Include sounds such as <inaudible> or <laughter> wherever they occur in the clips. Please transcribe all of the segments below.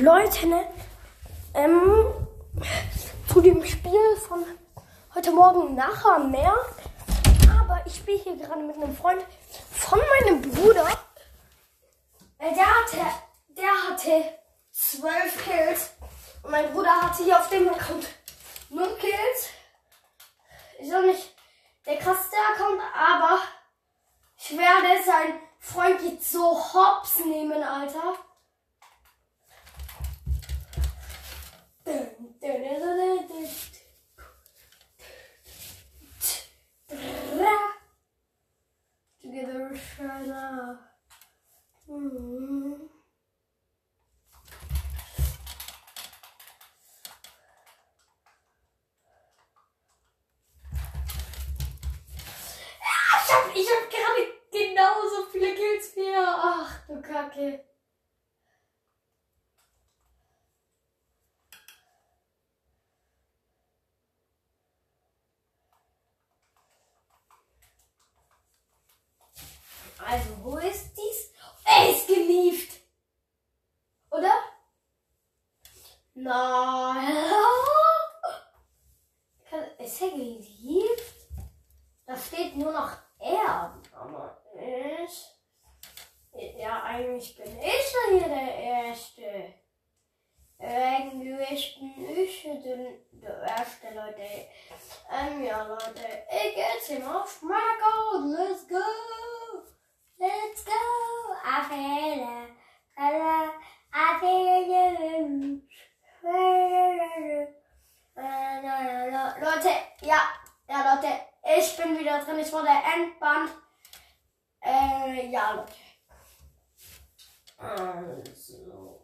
Leute, ne? Ähm, zu dem Spiel von heute Morgen nachher mehr. Aber ich spiele hier gerade mit einem Freund von meinem Bruder. Der hatte, der hatte zwölf Kills. Und mein Bruder hatte hier auf dem Account null Kills. Ist auch nicht der krasseste Account, aber ich werde sein Freund jetzt so hops nehmen, Alter. Together, China. Mm. Ich hab gerade genauso viele Kills wie er. Ach du Kacke. Also, wo ist dies? Er ist gelieft. Oder? Nein. <laughs> Ist er gelieft? Da steht nur noch er. Aber ich. Ja, eigentlich bin ich ja hier der Erste. Eigentlich bin ich der, der Erste, Leute. Ähm, ja, Leute. Ich geht's ihm auf Marco. Let's go. Let's go. Affäre. Leute, ja, ja, Leute, ich bin wieder drin. Ich wurde entbannt. Äh, ja, Leute. Also.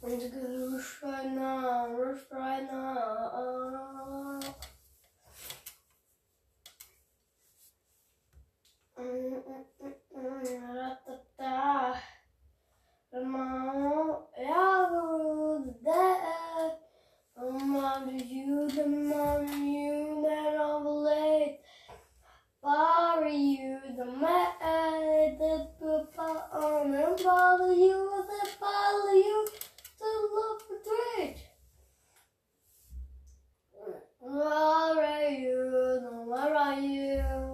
Und Geschreiner, Geschreiner. Where are you? Where are you?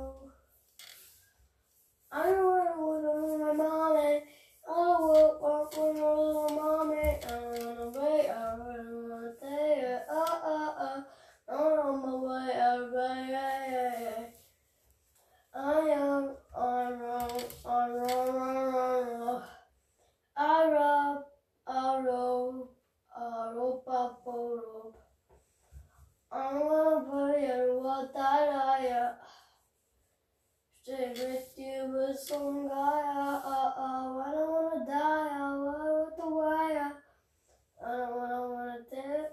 I don't want to go to my mommy. I don't want to go to my mommy. I want to wait. I want to stay. Uh, uh, uh. I'm on my way. I I am on roll, on roll, roll, roll, roll. I roll, I roll, I roll, pop, roll. I'm gonna put it what that I am. Stay with you with some guy. Uh, uh, uh. I don't wanna die. I want with the wire. I don't wanna wanna do.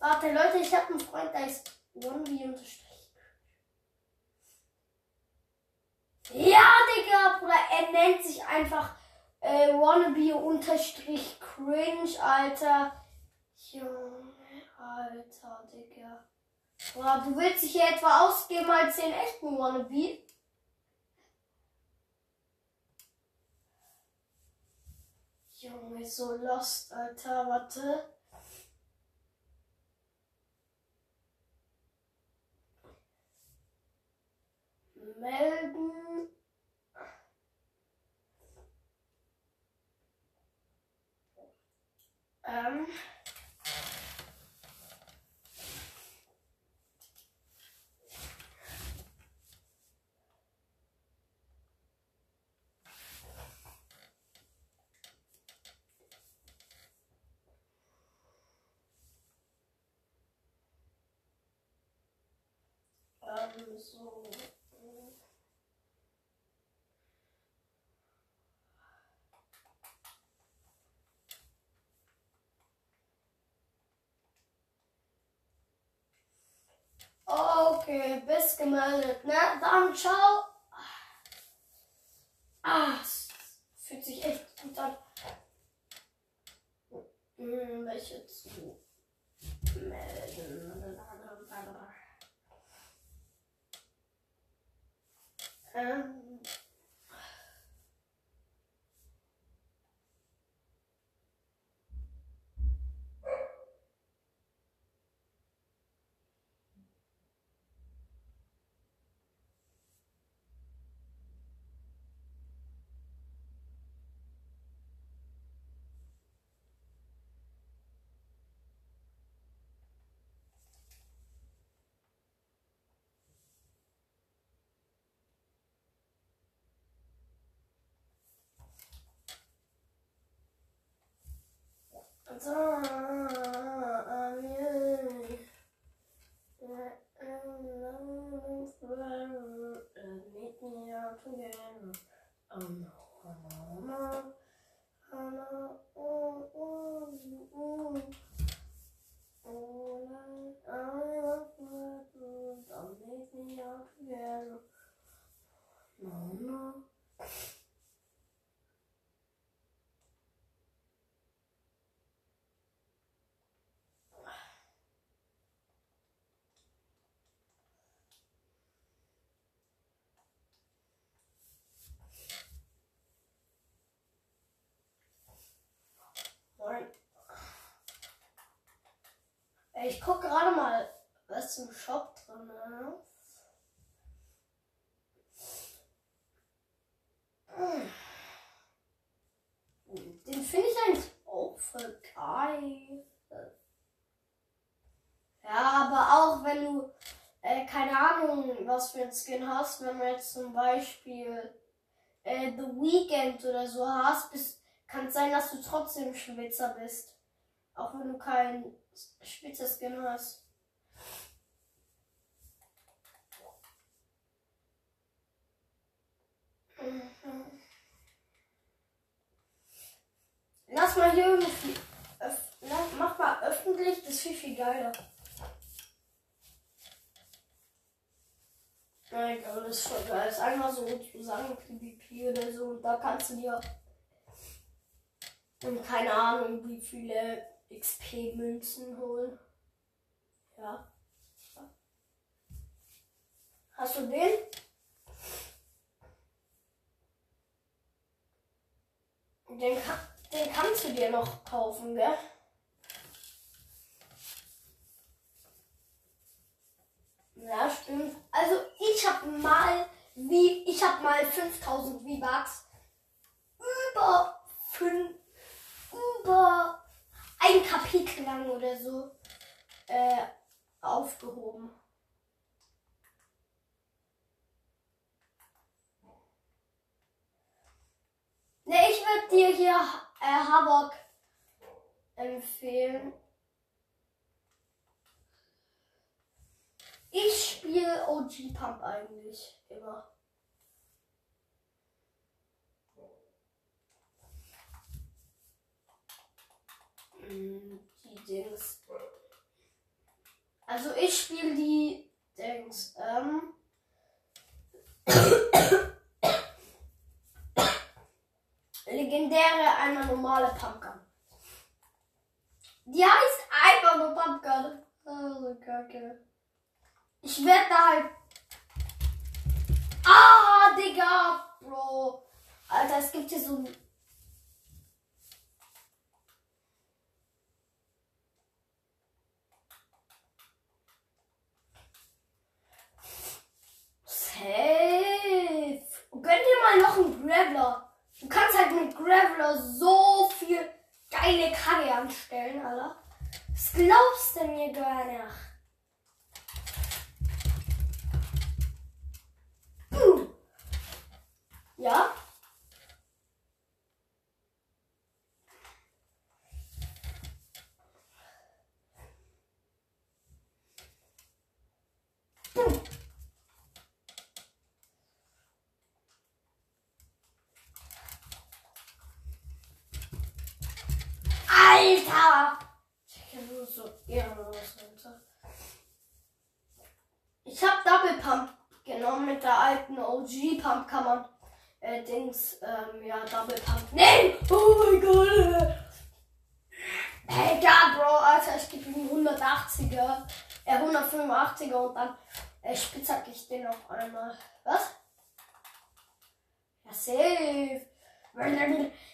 Warte, Leute, ich hab einen Freund, der ist OneB unterstrich. Ja, Digga, Bruder, er nennt sich einfach äh, Wannabe unterstrich cringe, Alter. Junge, Alter, Digga. Boah, du willst dich hier etwa ausgeben als den echten Wannabe? Junge, so lost, Alter, warte. Melden. Ähm. Ähm, so. Okay, bist gemeldet, ne? Dann ciao. Ah, es fühlt sich echt gut an. Hm, welche zu melden? Ähm. Huzzah! Ich guck gerade mal, was im Shop drin ist. Den finde ich eigentlich auch voll geil. Ja, aber auch wenn du, äh, keine Ahnung, was für ein Skin hast, wenn du jetzt zum Beispiel äh, The Weekend oder so hast, kann es sein, dass du trotzdem Schwitzer bist. Auch wenn du keinen Schwitzer-Skin hast. Mhm. Lass mal hier irgendwie. Lass, mach mal öffentlich, das ist viel, viel geiler. Ja, egal, das ist voll geil. Das ist einfach so zusammen PvP oder so. Da kannst du dir. Und keine Ahnung, wie viele XP-Münzen holen. Ja. Hast du den? Den, den kannst du dir noch kaufen, gell? Ja, stimmt. Also ich hab mal wie ich hab mal 5000 V-Bucks über fünf, über ein Kapitel lang oder so äh, aufgehoben. Ne, ich würde dir hier äh, Havok empfehlen. Ich spiele OG Pump eigentlich immer. Die Dings. Also ich spiele die Dings. Ähm. Legendäre, einmal normale Pumpgun. Die heißt einfach nur Pumpgun. Oh, so kacke. Ich werde da halt. Ah, Digga, Bro. Alter, es gibt hier so ein. Safe. Und gönn dir mal noch einen Graveler. Du kannst halt mit Graveler so viel geile Karre anstellen, Alter. Das glaubst du mir gar nicht. Hm. Ja? Hm. Alter! Ich bin nur so ehrenlos, Alter. Ich hab Double Pump genommen mit der alten OG Pump kann man äh, Dings, ähm, ja, Double Pump nehmen. Oh mein Gott. Hey, ja, Bro, Alter, ich gebe ihm 180er, äh, 185er und dann äh, spitzhack ich den auf einmal. Was? Ja, safe.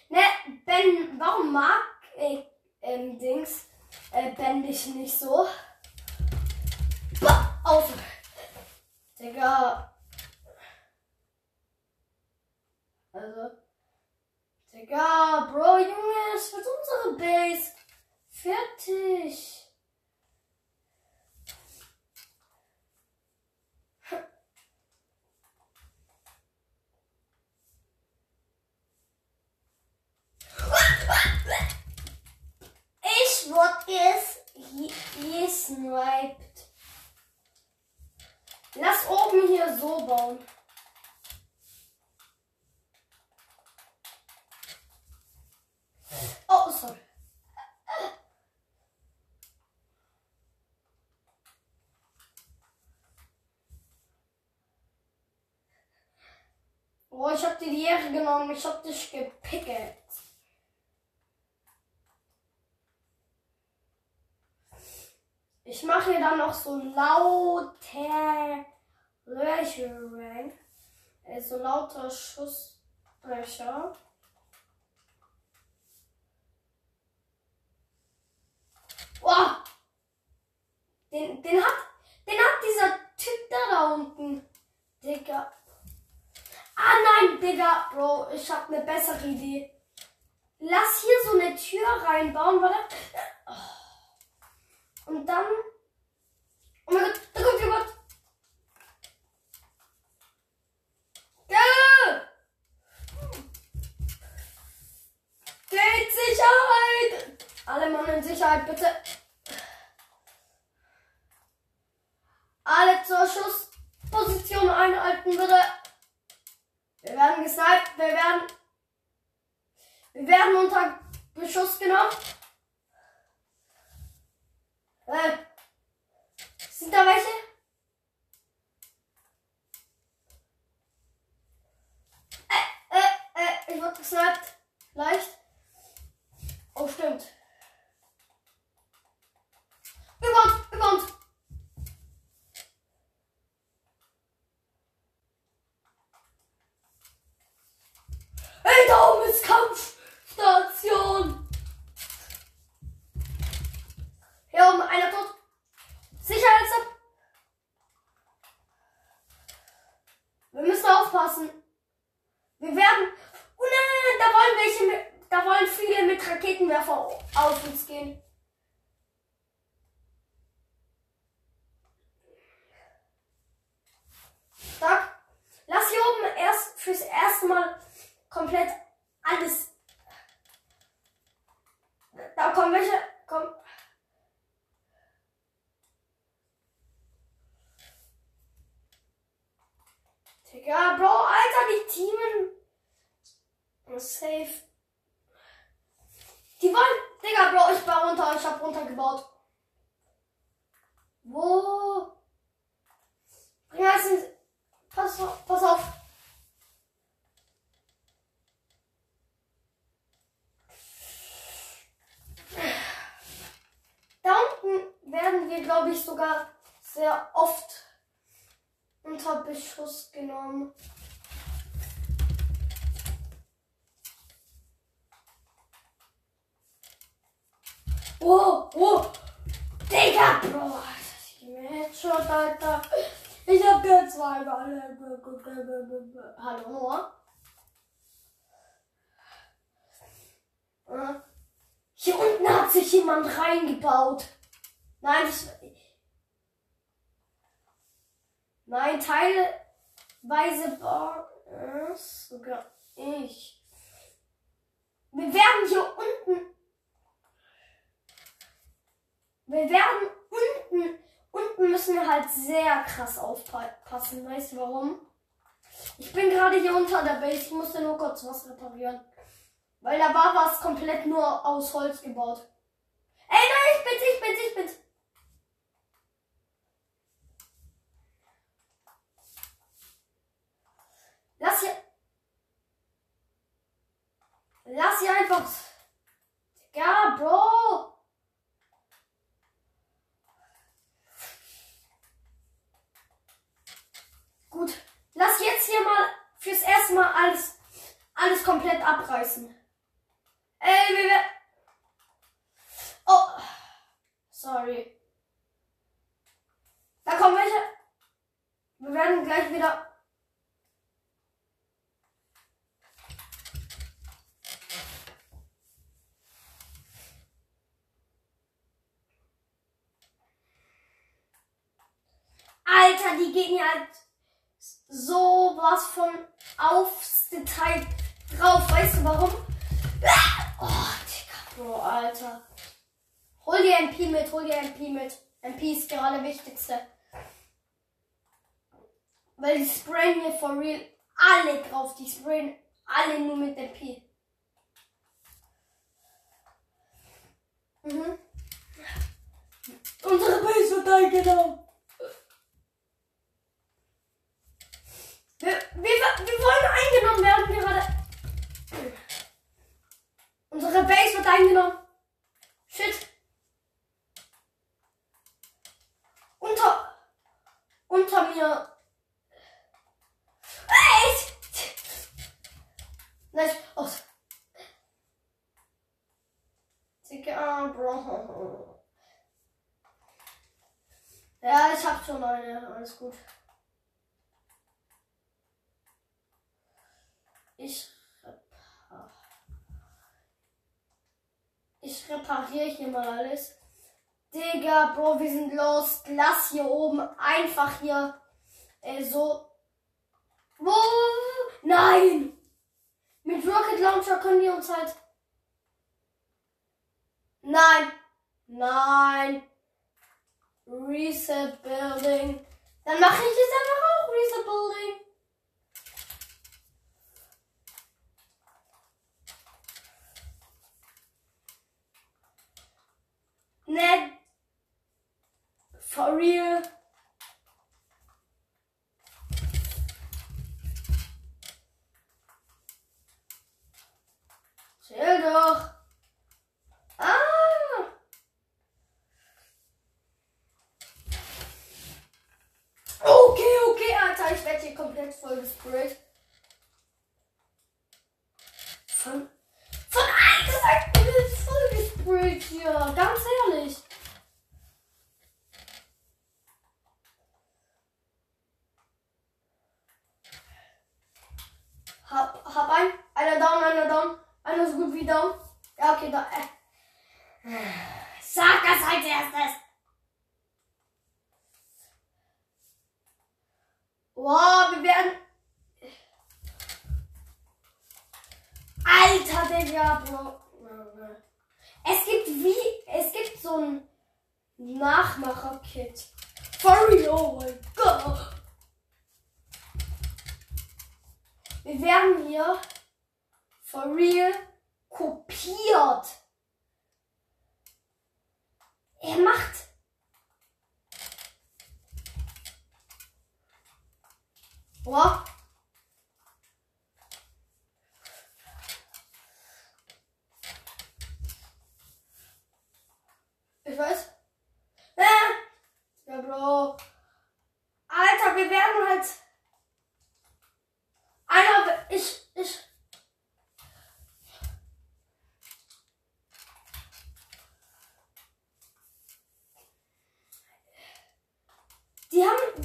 Ne, Ben, warum mag äh, ähm, Dings äh, Ben dich nicht so? Bah, auf! Digga. Also. Digga, Bro, Junge, es wird unsere Base. Fertig. Ich wurde es gesniped. Lass oben hier so bauen. Oh, sorry. Oh, ich hab dir die Ehre genommen, ich hab dich gepickelt. Ich mache hier dann noch so laute Löcher rein. So also lauter Schussbrecher. Digga, Bro, ich hab eine bessere Idee. Lass hier so eine Tür reinbauen, warte. Und dann. Oh mein Gott, da kommt jemand. Ja! Geht Sicherheit! Alle Mann in Sicherheit, bitte. Alle zur Schussposition einhalten, bitte. Wir werden gesniped, wir werden. Wir werden unter Beschuss genommen. Äh, sind da welche? Äh, äh, äh, ich wurde gesniped. Leicht. Oh, stimmt. Über uns, über uns. Hey, da oben ist Kampfstation. Hier oben, einer tot. Sicherheitsapp. Wir müssen aufpassen. Wir werden. Oh nein, nein, nein, da wollen welche mit, da wollen viele mit Raketenwerfer auf uns gehen. Stark. Lass hier oben erst fürs erste Mal komplett alles. Da kommen welche. Komm. Digga, Bro, Alter, die Teamen. Safe. Die wollen. Digga, Bro, ich baue runter. Ich hab runtergebaut. Wo? Bring in. Pass auf. Pass auf. Da unten werden wir, glaube ich, sogar sehr oft unter Beschuss genommen. Oh, oh, Digga, Bro, ich geh mir Headshot, Alter. Ich hab jetzt zwei Hallo? Äh, Hier unten hat sich jemand reingebaut. Nein, ich, Nein, teilweise war es sogar ich. Wir werden hier unten. Wir werden unten. Unten müssen wir halt sehr krass aufpassen. Weißt du warum? Ich bin gerade hier unter der Base. Ich musste nur kurz was reparieren. Weil da war was komplett nur aus Holz gebaut. Ey, nein, ich bin's, ich bin's, ich bin's. Lass hier. Lass hier einfach. Ja, Bro. Gut. Lass jetzt hier mal fürs erste Mal alles, alles komplett abreißen. Ey, wir werden. Oh. Sorry. Da kommen welche. Wir werden gleich wieder Alter, die gehen ja halt so was von aufs Detail drauf. Weißt du warum? Oh, Digga, Bro, Alter. Hol dir MP mit, hol dir MP mit. MP ist gerade wichtigste. Weil die sprayen hier for real alle drauf. Die sprayen alle nur mit MP. Mhm. Unsere Base wird eingenommen. Wir, wir, wir wollen eingenommen werden gerade. Unsere Base wird eingenommen. Shit. Unter. Unter mir. Echt? Nice. Oh. Aus. Ah, Digga, Bro. Ja, ich hab schon eine. Alles gut. Ich Ich repariere hier mal alles. Digga, Bro, wir sind los. Lass hier oben einfach hier äh, so. Wo? Nein! Mit Rocket Launcher können die uns halt. Nein! Nein! Reset Building. Dann mache ich jetzt einfach auch Reset Building.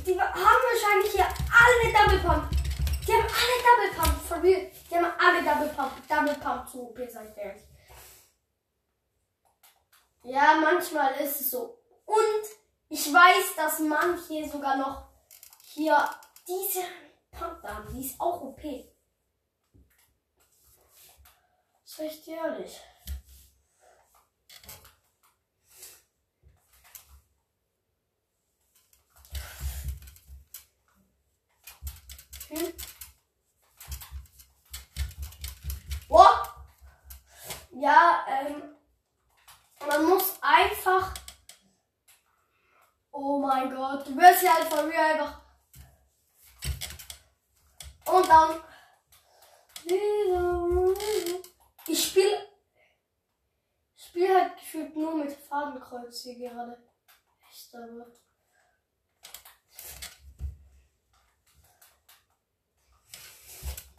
Die haben, wahrscheinlich hier alle Double Pump. Die haben alle Double Pump, for real. Die haben alle Double Pump, Double Pump zu OP, sag ich ehrlich. Ja, manchmal ist es so. Und ich weiß, dass manche sogar noch hier diese Pump haben. Die ist auch OP. Ich dir ehrlich. Hm? Boah! Ja, ähm, man muss einfach. Oh mein Gott, du wirst ja halt von mir einfach. Und dann. Ich spiele. Ich spiele halt gefühlt nur mit Fadenkreuz hier gerade. Echt aber.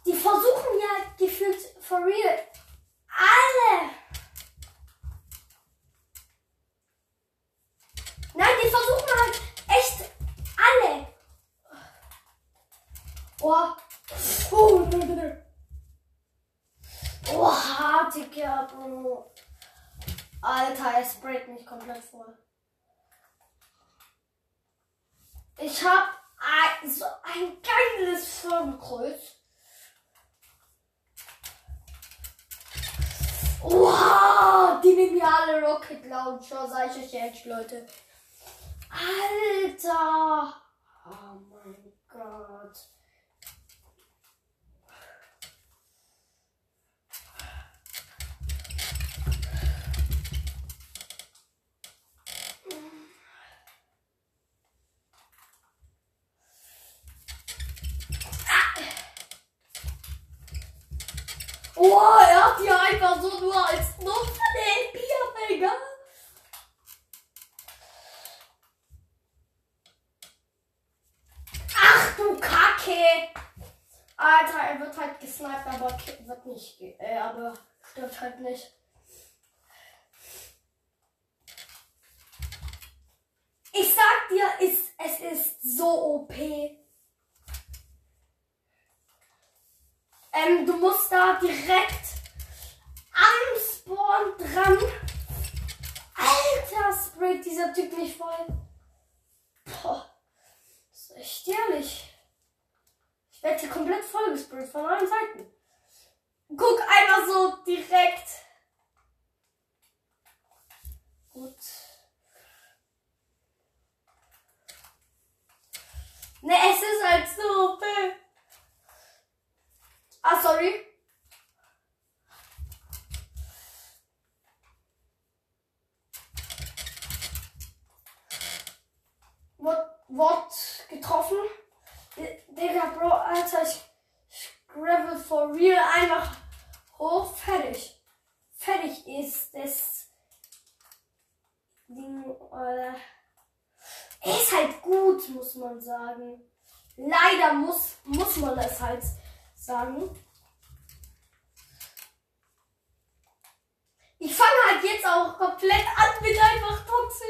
Die versuchen ja gefühlt for real alle. Nein, die versuchen halt echt alle. Oh. Oh. Oha, Digga, Bro. Alter, es sprayt mich komplett voll. Ich hab ein, so ein geiles Firmenkreuz. Wow, die nehmen ja alle Rocket Launcher, sag ich euch jetzt, Leute. Alter! Oh mein Gott. Oh, er hat Gott, ja, einfach so nur als Nummer den Bierfinger. Ach du Kacke! Alter, er wird halt gesniped, aber wird nicht, äh, aber stirbt halt nicht. Ich sag dir, es, es ist so OP. Ähm, du musst da direkt am Spawn dran. Alter, sprayt dieser Typ nicht voll. Boah, das ist echt ehrlich. Ich werde hier komplett voll gesprayt von allen Seiten. Guck einfach so direkt. Gut. Ne, es ist halt so OP. Ah, sorry. Wort, Wort getroffen. Digga, Bro, Alter, ich, ich gravel for real einfach hoch, fertig. Fertig ist das Ding, oder? Er ist halt gut, muss man sagen. Leider muss, muss man es halt sagen. Ich fange halt jetzt auch komplett an mit einfach Toxin.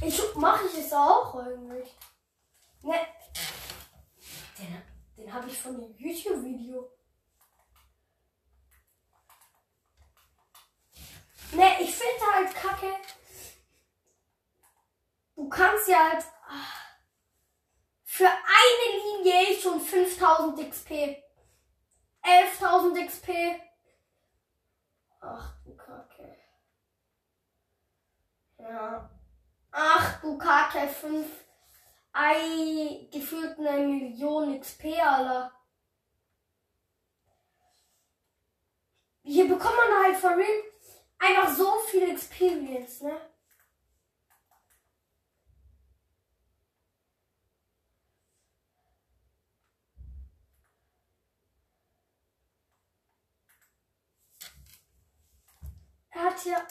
Ich mache ich es auch eigentlich. Ne. Den, den habe ich von dem YouTube-Video. Ne, ich finde halt kacke. Du kannst ja halt ach, für eine Linie schon 5000 XP. 11.000 XP. Ach du Kacke. Ja. Ach du Kacke, 5. Ei, gefühlt eine Million XP, Alter. Hier bekommt man halt for real einfach so viel Experience, ne? Er hat hier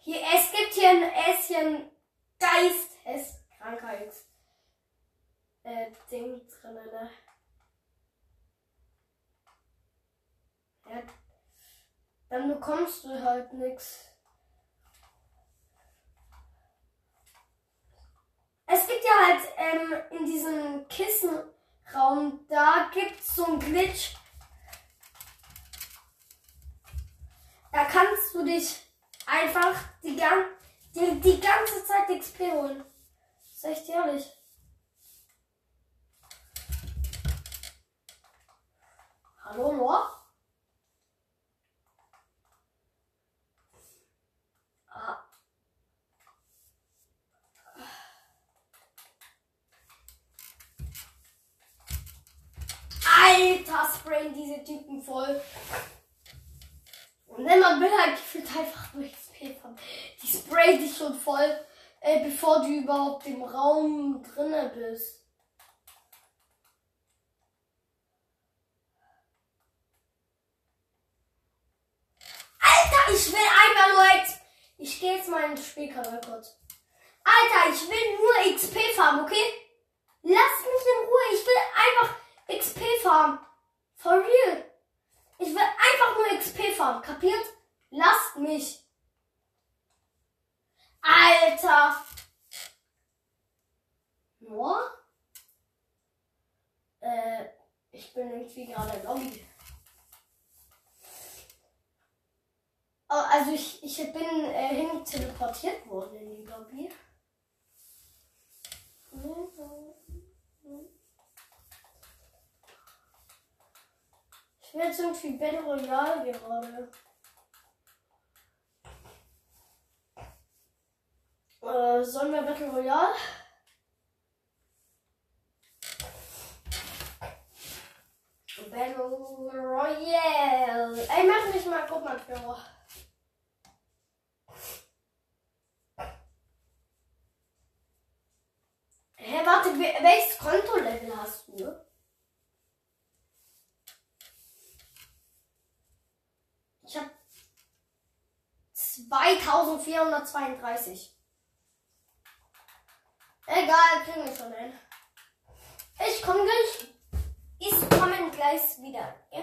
Hier, es gibt hier ein Äschen Geisteskrankheits äh, Ding drin, ne? Ja. Dann bekommst du halt nix. Es gibt ja halt ähm, in diesem Kissenraum, da gibt's so ein Glitch. Da kannst du dich einfach die, die, die ganze Zeit XP holen. Sag ich dir ehrlich. Hallo Noah? Ah. Alter, diese Typen voll. Und dann man will halt gefühlt einfach nur XP haben. Die sprayen dich schon voll, äh, bevor du überhaupt im Raum drinne bist. ich will einfach nur XP. Ich gehe jetzt mal in den Spielkanal kurz. Alter, ich will nur XP farmen, okay? Lasst mich in Ruhe. Ich will einfach XP farmen. For real. Ich will einfach nur XP farmen. Kapiert? Lasst mich. Alter. Nur? Äh, ich bin irgendwie gerade im Lobby. Oh, also ich, ich bin äh, hin teleportiert worden in die Lobby. Ich will jetzt irgendwie Battle Royale gerade. Äh, sollen wir Battle Royale? Battle Royale. Ey, mach mich mal, guck mal, Führer. Hä, warte, welches Kontolevel hast du? 2432. Egal, kriegen wir schon hin. Ich komme gleich. Ich komme gleich wieder. Ja?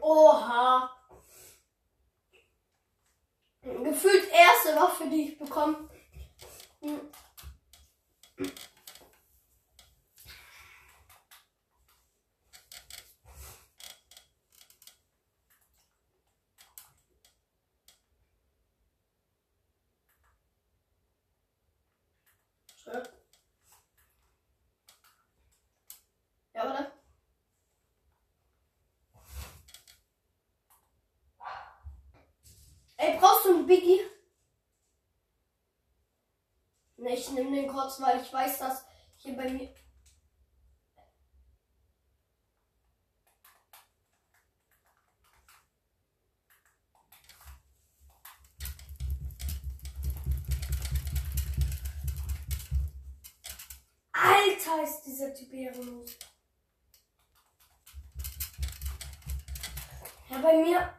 Oha. Gefühlt erste Waffe, die ich bekomme. Hm. Ja, warte. Ey, brauchst du einen Biggie? Ne, ich nehme den kurz, weil ich weiß, dass hier bei mir. Alter, ist dieser Typ ehrenlos. Ja, bei mir.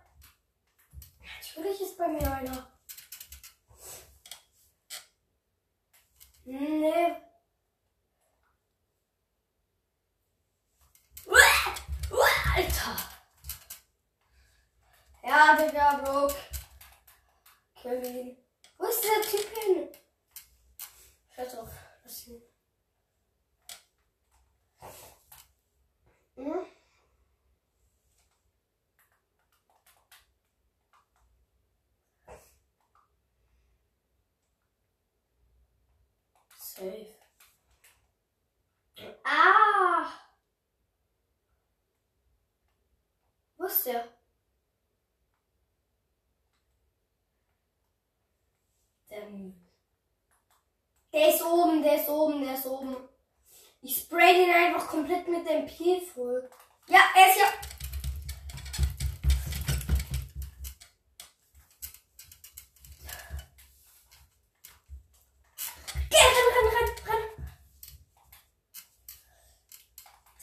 Natürlich ist bei mir einer. Nee. Alter. Ja, Digga, Brook. Kill ihn. Wo ist dieser Typ hin? Scheiß auf. Lass ihn. Hm? Safe. Ah! Wo ist der? Der, der ist oben, der ist oben, der ist oben. Ich spray den einfach komplett mit dem Pied voll. Ja, er ist ja.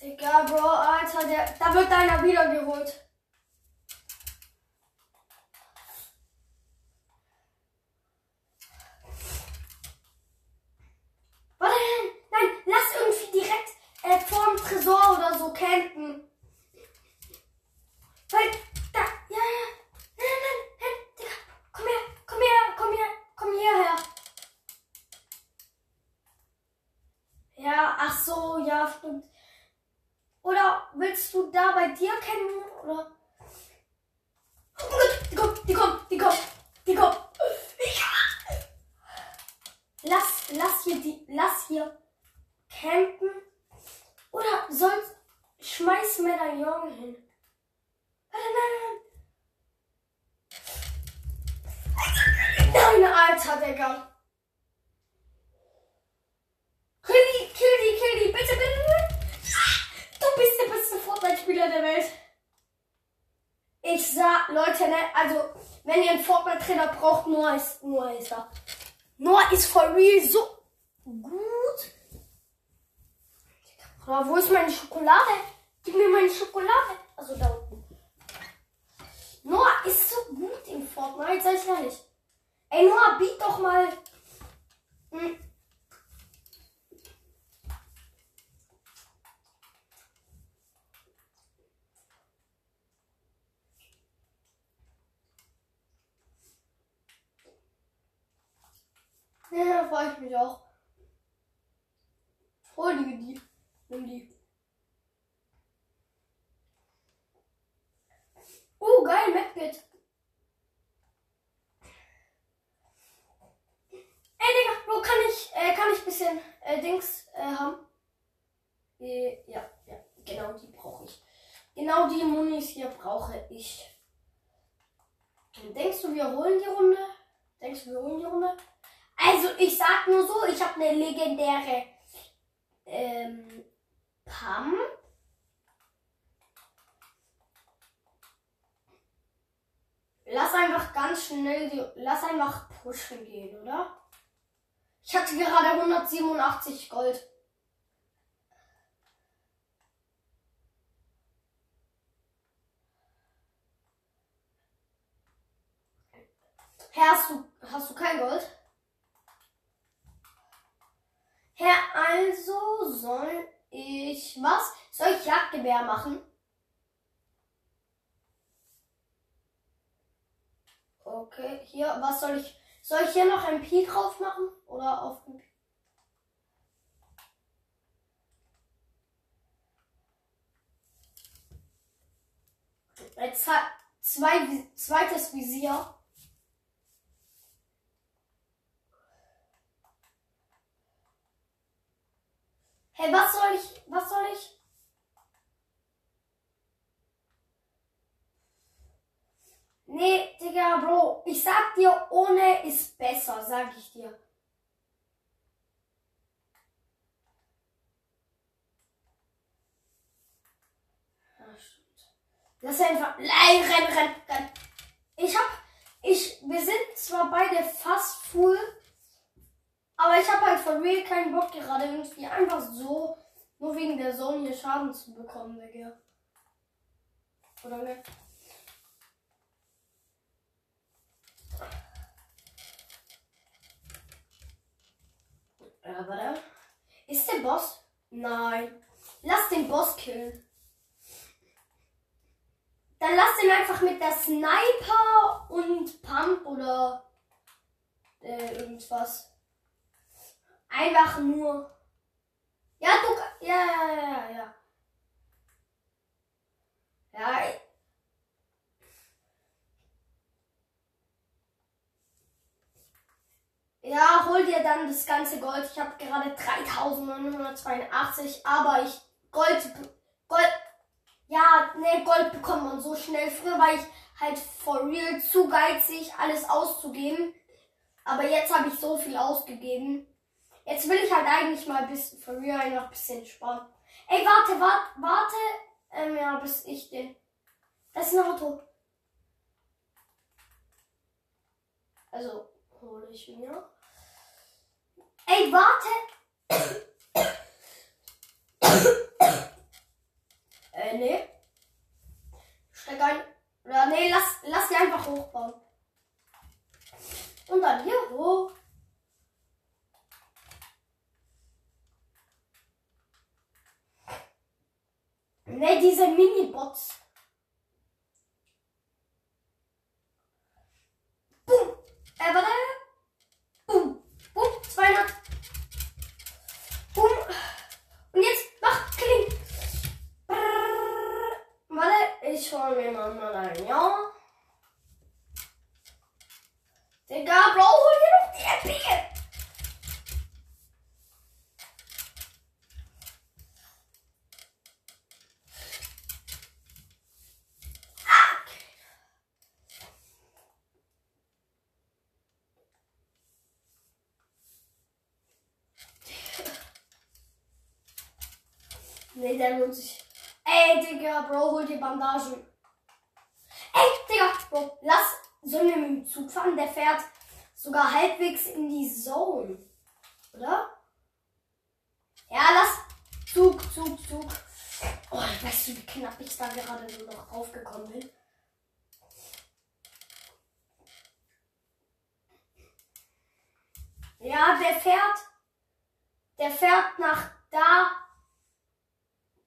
Digga, Bro, Alter, der, da wird deiner wiedergeholt. Warte, nein, lass irgendwie direkt äh, vorm Tresor oder so campen. Weil, da, ja, ja, nein, nein, nein, Digga, komm her, komm her, komm her, komm hierher. Ja, ach so, ja, stimmt. Oder willst du da bei dir campen, oder? Oh mein Gott, die kommt, die kommt, die kommt, die kommt. Ja. Lass, lass hier die, lass hier campen. Oder sonst schmeiß Medaillon hin. Nein, nein, nein. Alter, Digga. Kill die, kill die, kill die, bitte, bitte, bitte. Du bist der beste Fortnite-Spieler der Welt. Ich sag, Leute, ne, also, wenn ihr einen Fortnite-Trainer braucht, Noah ist, Noah ist da. Noah ist for real so gut. Aber wo ist meine Schokolade? Gib mir meine Schokolade. Also da unten. Noah ist so gut in Fortnite, sag ich ehrlich. Ey, Noah, biet doch mal. Hm. Ja, freue ich mich auch. Hol die, die. Nimm die. Oh, geil, Medkit. Ey, Digga, wo kann ich, äh, kann ich ein bisschen äh, Dings äh, haben? Äh, ja, ja, genau die brauche ich. Genau die Munis hier brauche ich. Denkst du, wir holen die Runde? Denkst du, wir holen die Runde? Also, ich sag nur so, ich habe eine legendäre ähm, Pam. Lass einfach ganz schnell die, lass einfach pushen gehen, oder? Ich hatte gerade 187 Gold. Herr, hast du, hast du kein Gold? Herr, also soll ich was? Soll ich Jagdgewehr machen? Okay, hier, was soll ich? Soll ich hier noch MP drauf machen? Oder auf MP? Jetzt hat zwei, zweites Visier. Hey, was soll ich? Was soll ich? Nee, Digga, Bro. Ich sag dir, ohne ist besser, sag ich dir. Ja, stimmt. Lass einfach. Nein, renn, renn, renn. Ich hab. Ich. Wir sind zwar beide fast full. Aber ich habe halt von real keinen Bock gerade irgendwie einfach so, nur wegen der Zone hier Schaden zu bekommen, Digga. Oder nicht? Ja, warte. Ist der Boss? Nein. Lass den Boss killen. Dann lass den einfach mit der Sniper und Pump oder äh, irgendwas. Einfach nur. Ja, du. Ja, ja, ja, ja. Ja. Ja, hol dir dann das ganze Gold. Ich habe gerade 3982, aber ich Gold Gold ja, ne, Gold bekommt man so schnell. Früher war ich halt for real zu geizig, alles auszugeben. Aber jetzt habe ich so viel ausgegeben. Jetzt will ich halt eigentlich mal bis for real einfach ein bisschen sparen. Ey, warte, warte, warte. Ähm, ja, bis ich den. Das ist ein Auto. Also, hole ich mir. Ey, warte. <coughs> Äh, nee. Steck ein. Oder nee, lass, lass die einfach hochbauen. Und dann hier hoch. Ne, diese Mini-Bots. Boom. Äh, warte. Boom. Boom. 200. Boom. Und jetzt mach Kling. Brrr. Warte, ich hol mir mal mal ein, ja? Digga, Bro, hol dir doch die MP. Ah. Nee, der lohnt sich. Ey, Digga, Bro, hol dir Bandagen. Ey, Digga, Bro, lass, sollen wir mit dem Zug fahren? Der fährt sogar halbwegs in die Zone. Oder? Ja, lass. Zug, Zug, Zug. Oh, weißt du, wie knapp ich da gerade so noch raufgekommen bin? Ja, der fährt. Der fährt nach da.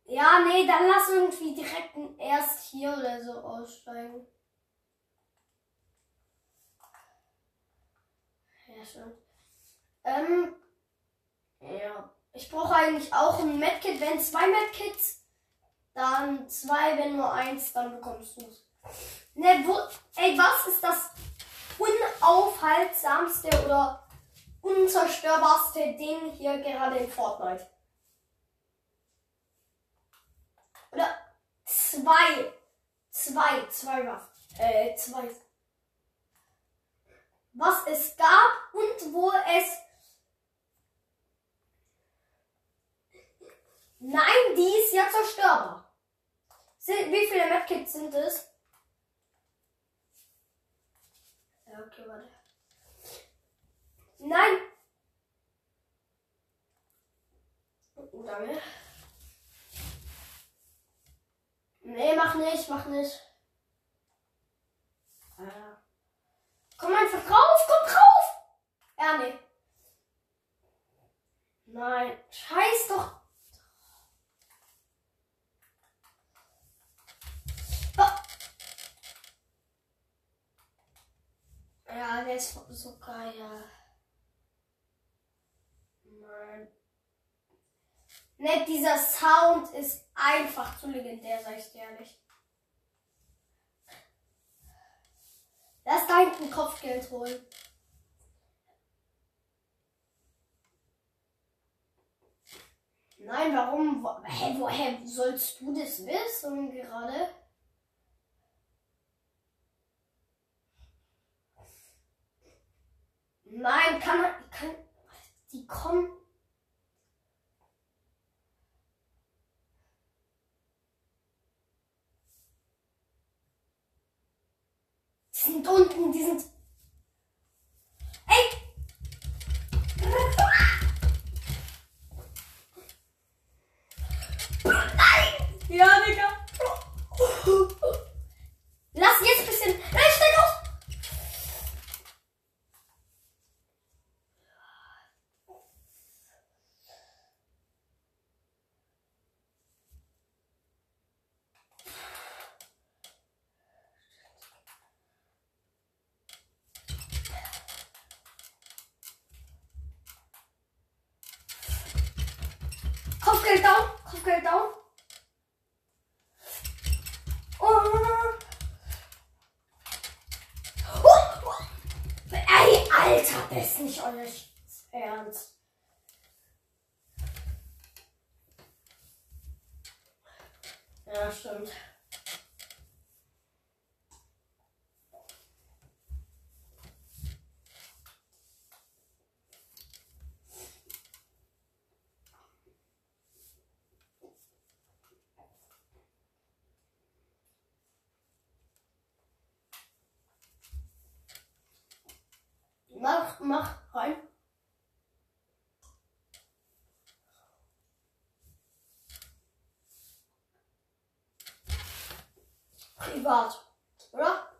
Ja, nee, dann lass irgendwie direkt erst hier oder so aussteigen. Ja, schon. Ähm, ja. Ich brauche eigentlich auch ein Medkit. Wenn zwei Medkits, dann zwei. Wenn nur eins, dann bekommst du es. Ne, wo, ey, was ist das unaufhaltsamste oder unzerstörbarste Ding hier gerade in Fortnite? Oder zwei. Zwei, zwei Waffen. Äh, zwei. Was es gab und wo es. Nein, die ist ja zerstörbar. Wie viele Medkits sind es? Ja, okay, warte. Nein! Oh, danke. Nee, mach nicht, mach nicht. Ah. Komm einfach drauf, komm drauf! Ja, nee. Nein, scheiß doch. Ah. Ja, der ist so geil. Nein. Ne, dieser Sound ist einfach zu legendär, sag ich dir ehrlich. Lass da hinten Kopfgeld holen. Nein, warum? Wo, hä, woher sollst du das wissen gerade? Nein, kann, kann, die kommen. Die sind unten, die sind. Ey! Nein! Ja, Digga. mag, mag, ruim. Privaat, oder?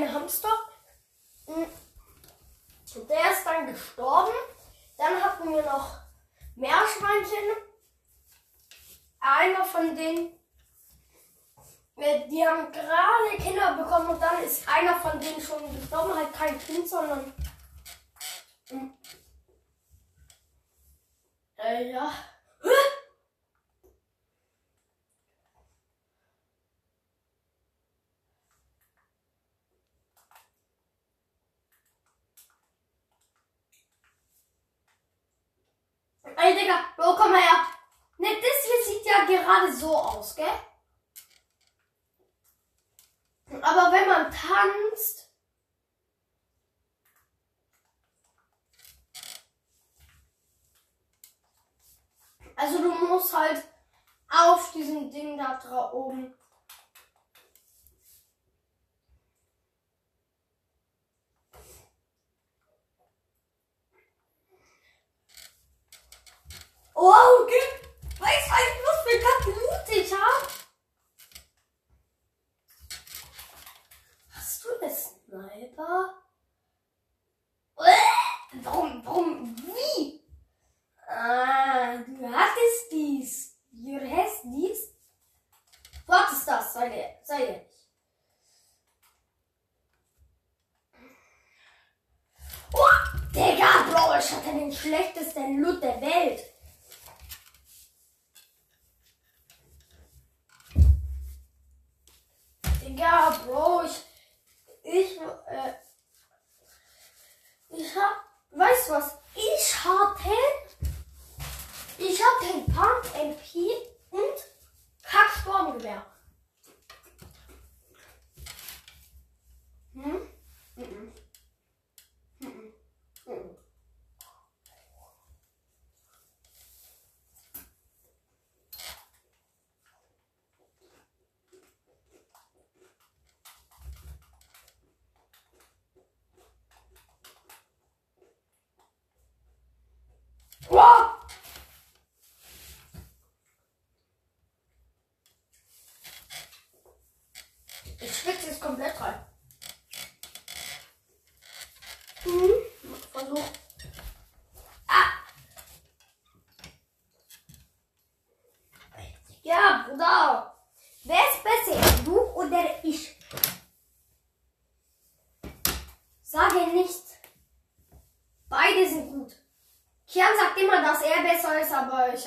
Mal einen Hamster.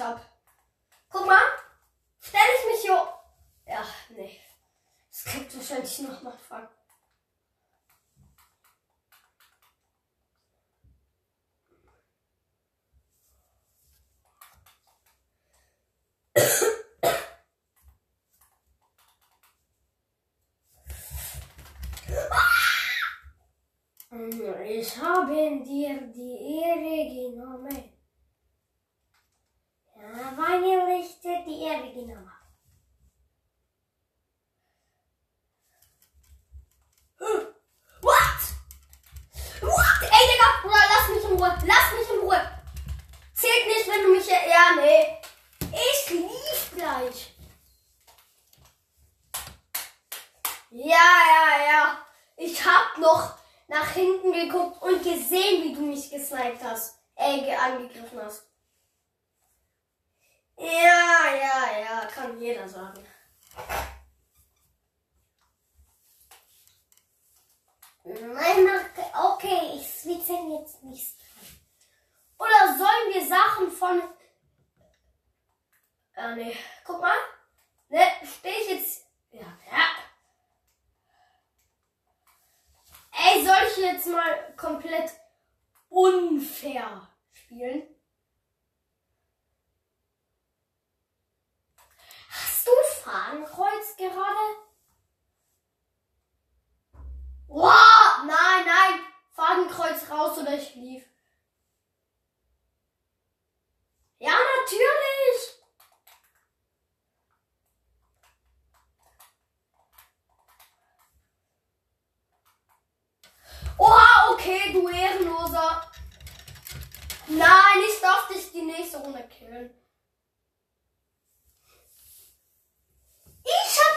Ist, aber ich hab. Guck mal. Stell ich mich hier. Ja, nee. Das kriegt wahrscheinlich noch mal Fang. Ich habe dir die Ehre genommen. Ja, weil ich dir habe. What? Ey, Digga, Bruder, lass mich in Ruhe. Lass mich in Ruhe. Zählt nicht, wenn du mich... Ja, nee. Ich lief gleich. Ja, ja, ja. Ich hab noch nach hinten geguckt und gesehen, wie du mich gesniped hast. Äh, ge- angegriffen hast. Ja, kann jeder sagen. Nein, okay, ich switche jetzt nicht. Oder sollen wir Sachen von. Ah, nee. Guck mal. Ne, stehe ich jetzt. Ja, ja. Ey, soll ich jetzt mal komplett unfair spielen? Fadenkreuz gerade? Wow, nein, nein. Fadenkreuz raus oder ich lief. Ja, natürlich. Oha, okay, du Ehrenloser. Nein, ich darf dich die nächste Runde killen.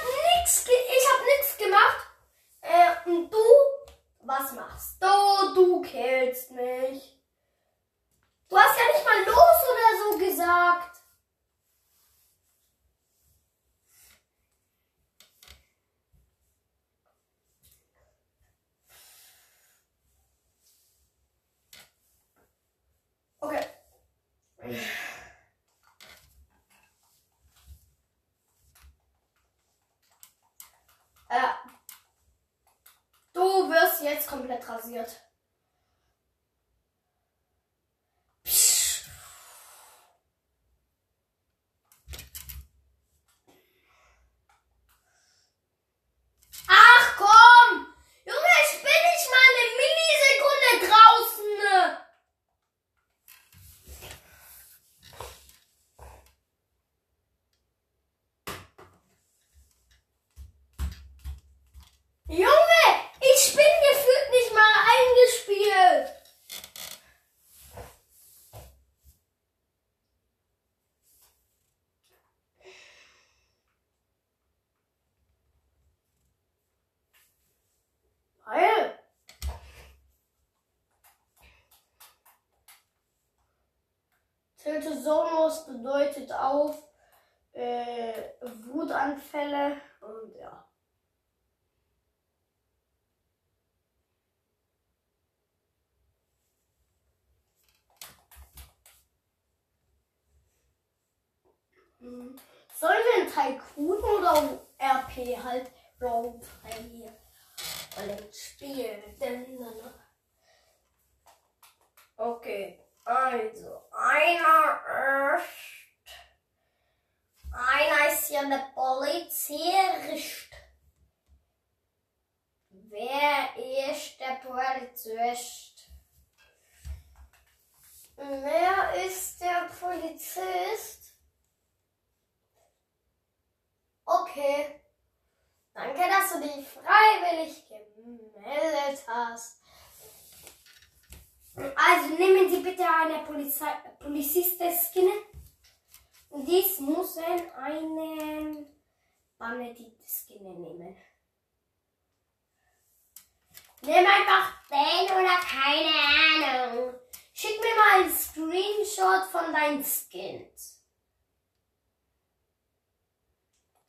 Hab nix, ich hab nix gemacht. Äh, und du, was machst du? Du killst mich. Du hast ja nicht mal los oder so gesagt. Okay. Äh, du wirst jetzt komplett rasiert. Psch. Ach komm! Junge, ich bin nicht mal eine Millisekunde draußen. Junge, ich bin gefühlt nicht mal eingespielt. Weil. Tiltosomus bedeutet auf äh, Wutanfälle und ja. Hm. Sollen wir ein Tycoon oder RP halt Roleplay äh, spielen? Okay, also einer ist. Einer ist ja der Polizist. Wer ist der Polizist? Wer ist der Polizist? Okay. Danke, dass du dich freiwillig gemeldet hast. Also nehmen Sie bitte eine Polizei Polizisten-Skin. Und dies muss einen Benedikt-Skin nehmen. Nimm einfach den oder keine Ahnung. Schick mir mal ein Screenshot von deinen Skins.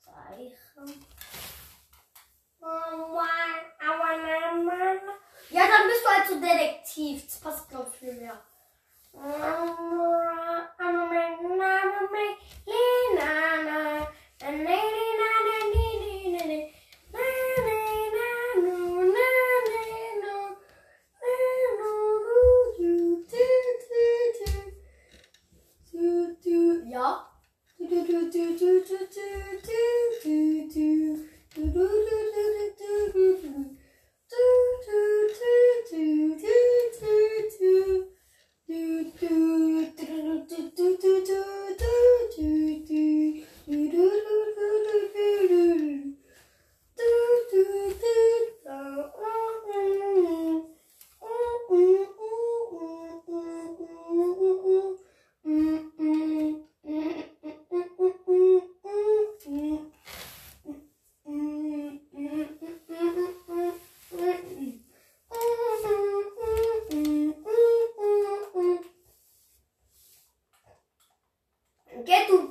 Zeichen. Ja, dann bist du halt so Detektiv. Das passt, glaube ich, viel mehr. Ja. Gell,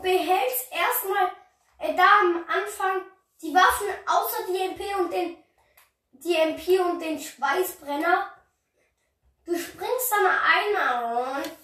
behältst erstmal äh, da am Anfang die Waffen außer die MP und den die MP und den Schweißbrenner. Du springst dann einmal runter.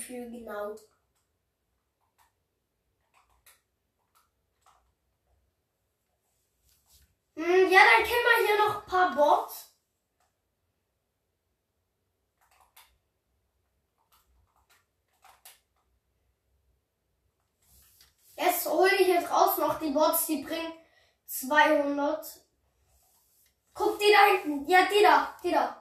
Viel genau? Hm, ja, dann kennen wir hier noch ein paar Bots. Jetzt hole ich jetzt raus noch die Bots, die bringen 200. Guck die da hinten. Ja, die da, die da.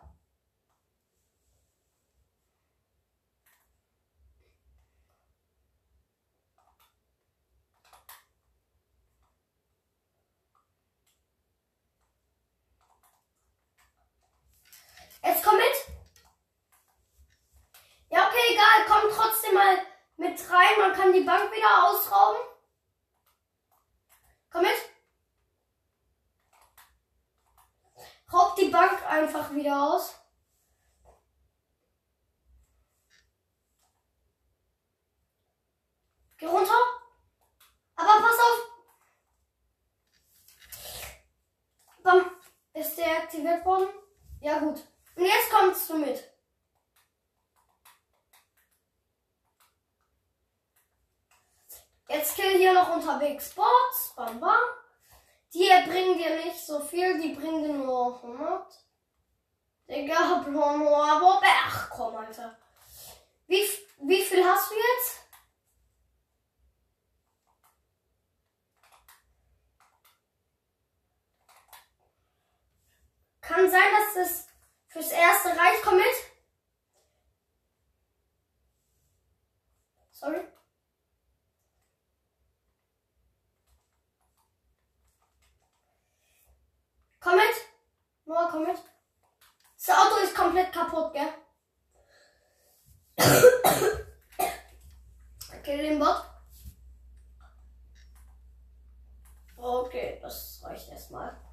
Jetzt komm mit. Ja, okay, egal. Komm trotzdem mal mit rein. Man kann die Bank wieder ausrauben. Komm mit. Raub die Bank einfach wieder aus. Geh runter. Aber pass auf. Bam. Ist deaktiviert worden? Ja, gut. Und jetzt kommst du mit. Jetzt kill hier noch unterwegs Bots. Bam, bam. Die bringen dir nicht so viel, die bringen dir nur 100. Digga, Blono, aber ach komm, Alter. Wie, wie viel hast du jetzt? Kann sein, dass das fürs erste reicht. Komm mit. Sorry. Komm mit. Noah, komm mit. Das Auto ist komplett kaputt, gell? <coughs> Okay, den Bot. Okay, das reicht erstmal.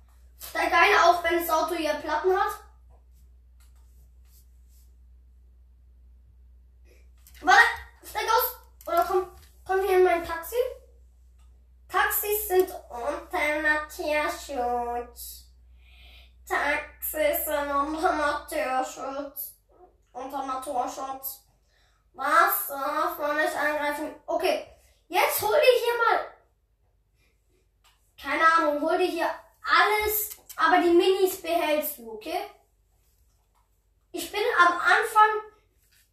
Steig ein, auch wenn das Auto hier Platten hat. Warte, steig aus. Oder komm, komm hier in mein Taxi. Taxis sind unter Naturschutz. Taxis sind unter Naturschutz. Unter Naturschutz. Was darf man nicht angreifen? Okay, jetzt hol dir hier mal. Keine Ahnung, hol dir hier alles, aber die Minis behältst du, okay? Ich bin am Anfang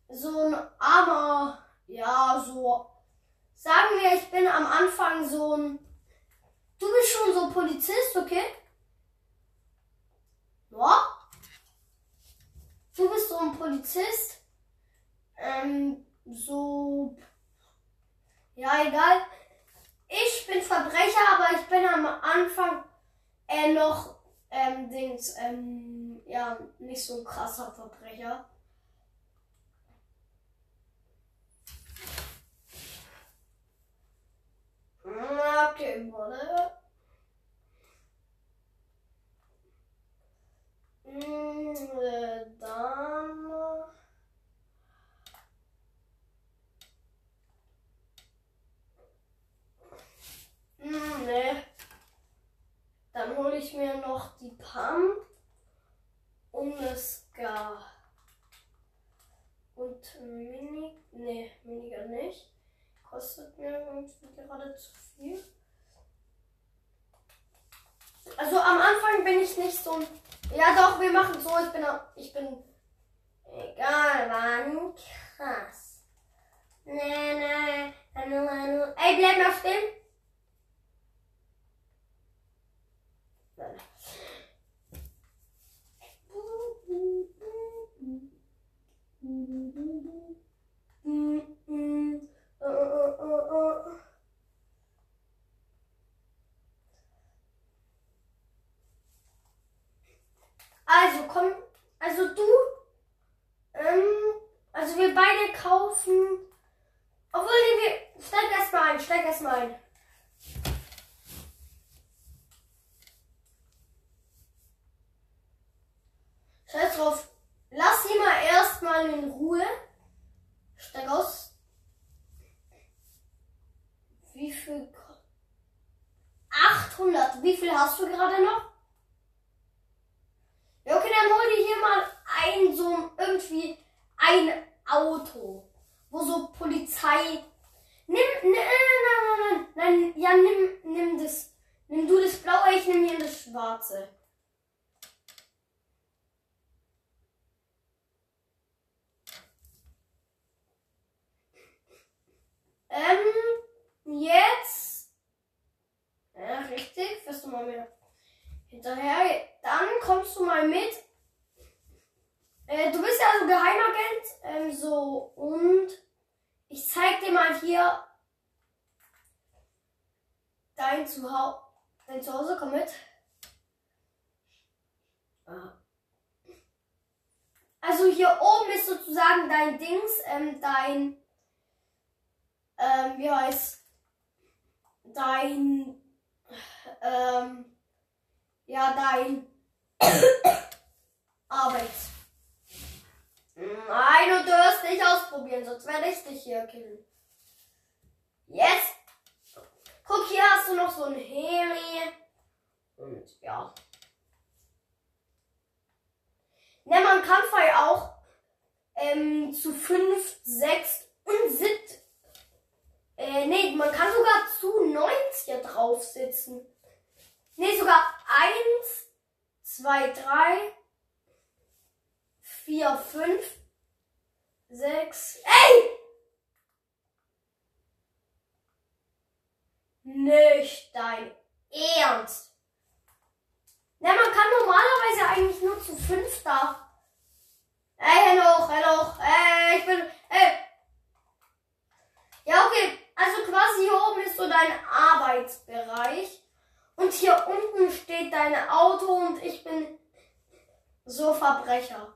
so ein armer, ja, so. Sagen wir, ich bin am Anfang so ein. Du bist schon so Polizist, okay? Ja? Du bist so ein Polizist. Ähm, so. Ja, egal. Ich bin Verbrecher, aber ich bin am Anfang äh, noch ähm, Dings, ähm, ja, nicht so ein krasser Verbrecher. Okay, warte. Mm, äh, Dann. Mm, nee. Dann hole ich Mini. Nee, weniger nicht. Kostet mir irgendwie gerade zu viel. Also am Anfang bin ich nicht so. Ja doch, wir machen so. Ich bin ich bin egal, wann krass. Nee, nee, Ey, bleib mal stehen. Also komm, also du, ähm, also wir beide kaufen, obwohl wir, steig erstmal ein, steig erstmal ein. Scheiß drauf, lass ihn mal erstmal in Ruhe. Steig aus. Wie viel? 800. Wie viel hast du gerade noch? Ja, okay, dann hol dir hier mal ein, so irgendwie ein Auto, wo so Polizei. Nimm, nein, nein, nein, nein, ja, nimm, nimm das. Nimm du das blaue, ich nehme hier das schwarze. Ähm, jetzt. Ja, richtig, fährst du mal mehr hinterher. Dann kommst du mal mit. Äh, du bist ja also Geheimagent. Ähm, so, und ich zeig dir mal hier dein Zuhause. Dein Zuhause, komm mit. Also hier oben ist sozusagen dein Dings, ähm, dein, ähm, wie heißt, dein, ähm, ja, dein <coughs> Arbeit. Nein, du darfst nicht ausprobieren, sonst werde ich dich hier killen. Yes! Guck, hier hast du noch so ein Heli. Und ja. Ne, man kann voll auch ähm, zu 5, 6 und 7. Äh, nee, man kann sogar zu 90 hier drauf sitzen. Nee, sogar eins, zwei, drei, vier, fünf, sechs. Ey! Nicht dein Ernst. Na, man kann normalerweise eigentlich nur zu fünf da. Ey, hallo, hallo, ey, ich bin, ey. Ja, okay, also quasi hier oben ist so dein Arbeitsbereich. Und hier unten steht dein Auto und ich bin so Verbrecher.